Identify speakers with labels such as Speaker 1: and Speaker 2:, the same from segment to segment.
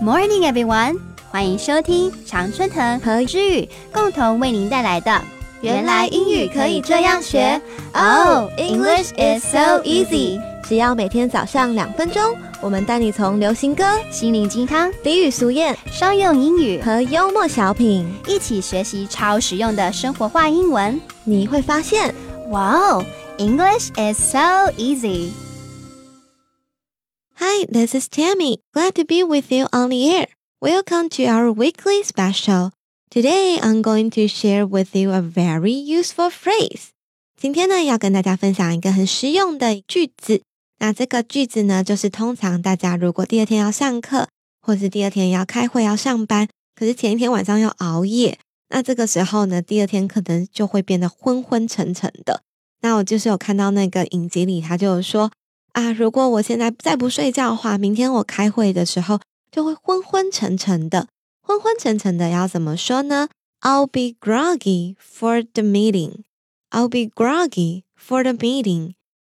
Speaker 1: Morning, everyone！欢迎收听常春藤和知宇共同为您带来的《
Speaker 2: 原来英语可以这样学》。
Speaker 1: Oh, English is so easy！
Speaker 2: 只要每天早上两分钟，我们带你从流行歌、
Speaker 1: 心灵鸡汤、
Speaker 2: 俚语俗谚、
Speaker 1: 商用英语
Speaker 2: 和幽默小品
Speaker 1: 一起学习超实用的生活化英文。
Speaker 2: 你会发现，
Speaker 1: 哇哦，English is so
Speaker 2: Hi, this is Tammy. Glad to be with you on the air. Welcome to our weekly special. Today, I'm going to share with you a very useful phrase. 今天呢，要跟大家分享一个很实用的句子。那这个句子呢，就是通常大家如果第二天要上课，或是第二天要开会要上班，可是前一天晚上要熬夜，那这个时候呢，第二天可能就会变得昏昏沉沉的。那我就是有看到那个影集里，他就有说。啊，如果我现在再不睡觉的话，明天我开会的时候就会昏昏沉沉的。昏昏沉沉的要怎么说呢？I'll be groggy for the meeting. I'll be groggy for the meeting.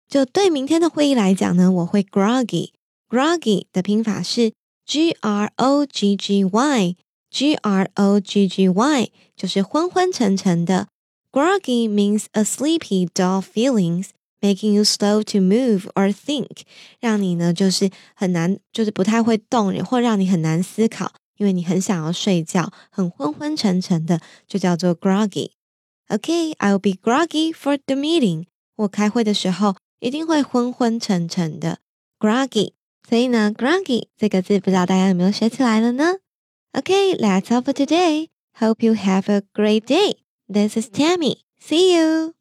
Speaker 2: 就对明天的会议来讲呢，我会 groggy。groggy 的拼法是 g r o g g y。g r o g g y 就是昏昏沉沉的。Groggy means a sleepy, dull feelings. Making you slow to move or think，让你呢就是很难，就是不太会动，或让你很难思考，因为你很想要睡觉，很昏昏沉沉的，就叫做 groggy。OK，I'll be groggy for the meeting。我开会的时候一定会昏昏沉沉的 groggy。所以呢，groggy 这个字不知道大家有没有学起来了呢？OK，that's all for today. Hope you have a great day. This is Tammy. See you.